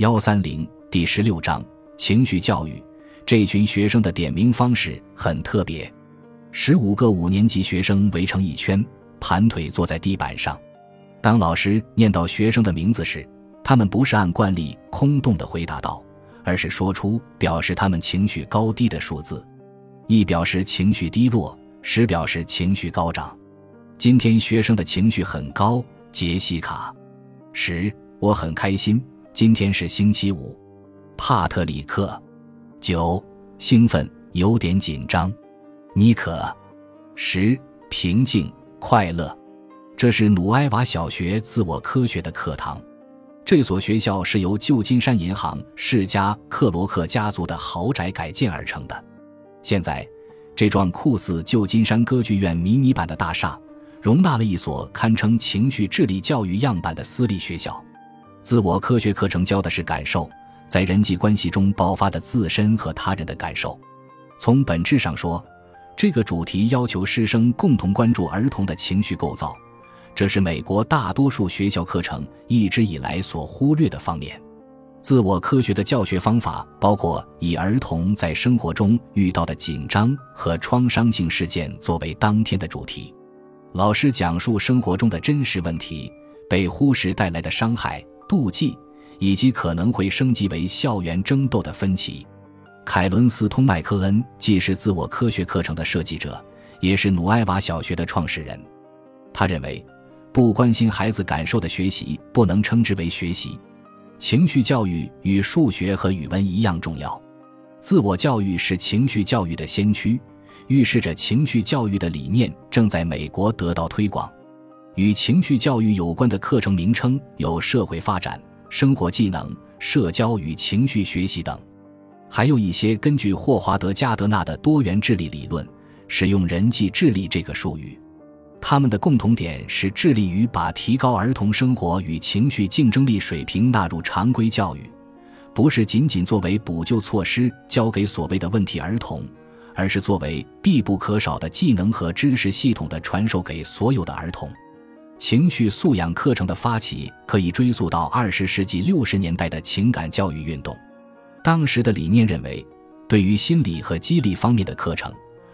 幺三零第十六章情绪教育。这群学生的点名方式很特别，十五个五年级学生围成一圈，盘腿坐在地板上。当老师念到学生的名字时，他们不是按惯例空洞的回答道，而是说出表示他们情绪高低的数字。一表示情绪低落，十表示情绪高涨。今天学生的情绪很高。杰西卡，十，我很开心。今天是星期五。帕特里克，九，兴奋，有点紧张。妮可，十，平静，快乐。这是努埃瓦小学自我科学的课堂。这所学校是由旧金山银行世家克罗克家族的豪宅改建而成的。现在，这幢酷似旧金山歌剧院迷你版的大厦，容纳了一所堪称情绪智力教育样板的私立学校。自我科学课程教的是感受，在人际关系中爆发的自身和他人的感受。从本质上说，这个主题要求师生共同关注儿童的情绪构造，这是美国大多数学校课程一直以来所忽略的方面。自我科学的教学方法包括以儿童在生活中遇到的紧张和创伤性事件作为当天的主题，老师讲述生活中的真实问题，被忽视带来的伤害、妒忌，以及可能会升级为校园争斗的分歧。凯伦斯通麦科恩既是自我科学课程的设计者，也是努埃瓦小学的创始人。他认为，不关心孩子感受的学习不能称之为学习。情绪教育与数学和语文一样重要。自我教育是情绪教育的先驱，预示着情绪教育的理念正在美国得到推广。与情绪教育有关的课程名称有社会发展、生活技能、社交与情绪学习等，还有一些根据霍华德·加德纳的多元智力理论使用人际智力这个术语。他们的共同点是致力于把提高儿童生活与情绪竞争力水平纳入常规教育，不是仅仅作为补救措施交给所谓的问题儿童，而是作为必不可少的技能和知识系统的传授给所有的儿童。情绪素养课程的发起可以追溯到二十世纪六十年代的情感教育运动，当时的理念认为，对于心理和激励方面的课程。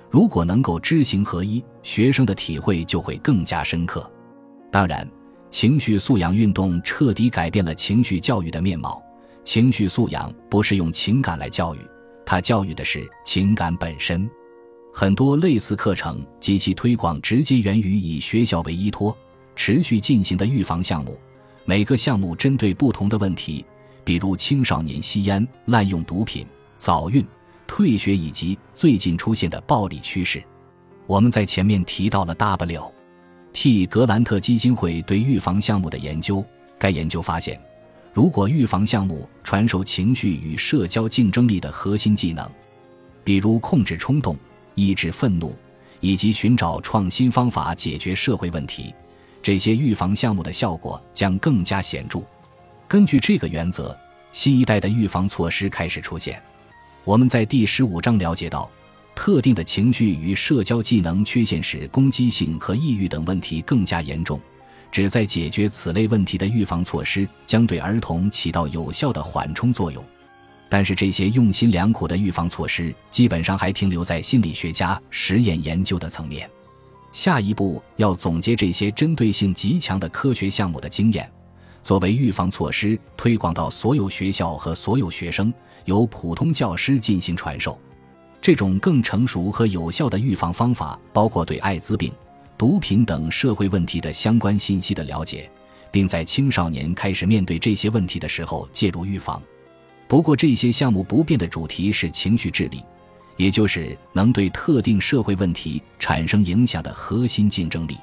如果能够知行合一，学生的体会就会更加深刻。当然，情绪素养运动彻底改变了情绪教育的面貌。情绪素养不是用情感来教育，它教育的是情感本身。很多类似课程及其推广直接源于以学校为依托、持续进行的预防项目。每个项目针对不同的问题，比如青少年吸烟、滥用毒品、早孕。退学以及最近出现的暴力趋势，我们在前面提到了 W.T. 格兰特基金会对预防项目的研究。该研究发现，如果预防项目传授情绪与社交竞争力的核心技能，比如控制冲动、抑制愤怒以及寻找创新方法解决社会问题，这些预防项目的效果将更加显著。根据这个原则，新一代的预防措施开始出现。我们在第十五章了解到，特定的情绪与社交技能缺陷使攻击性和抑郁等问题更加严重。旨在解决此类问题的预防措施将对儿童起到有效的缓冲作用。但是，这些用心良苦的预防措施基本上还停留在心理学家实验研究的层面。下一步要总结这些针对性极强的科学项目的经验，作为预防措施推广到所有学校和所有学生。由普通教师进行传授，这种更成熟和有效的预防方法包括对艾滋病、毒品等社会问题的相关信息的了解，并在青少年开始面对这些问题的时候介入预防。不过，这些项目不变的主题是情绪智力，也就是能对特定社会问题产生影响的核心竞争力。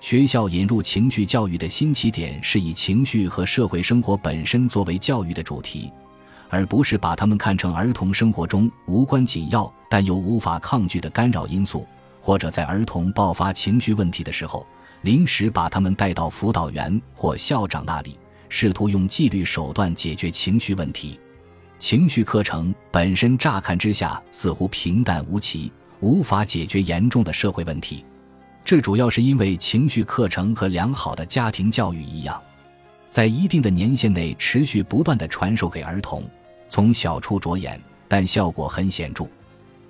学校引入情绪教育的新起点是以情绪和社会生活本身作为教育的主题。而不是把他们看成儿童生活中无关紧要但又无法抗拒的干扰因素，或者在儿童爆发情绪问题的时候，临时把他们带到辅导员或校长那里，试图用纪律手段解决情绪问题。情绪课程本身乍看之下似乎平淡无奇，无法解决严重的社会问题。这主要是因为情绪课程和良好的家庭教育一样。在一定的年限内持续不断的传授给儿童，从小处着眼，但效果很显著。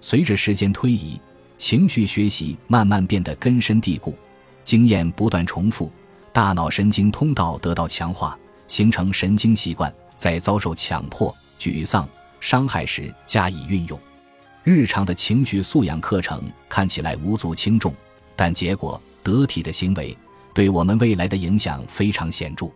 随着时间推移，情绪学习慢慢变得根深蒂固，经验不断重复，大脑神经通道得到强化，形成神经习惯，在遭受强迫、沮丧、伤害时加以运用。日常的情绪素养课程看起来无足轻重，但结果得体的行为对我们未来的影响非常显著。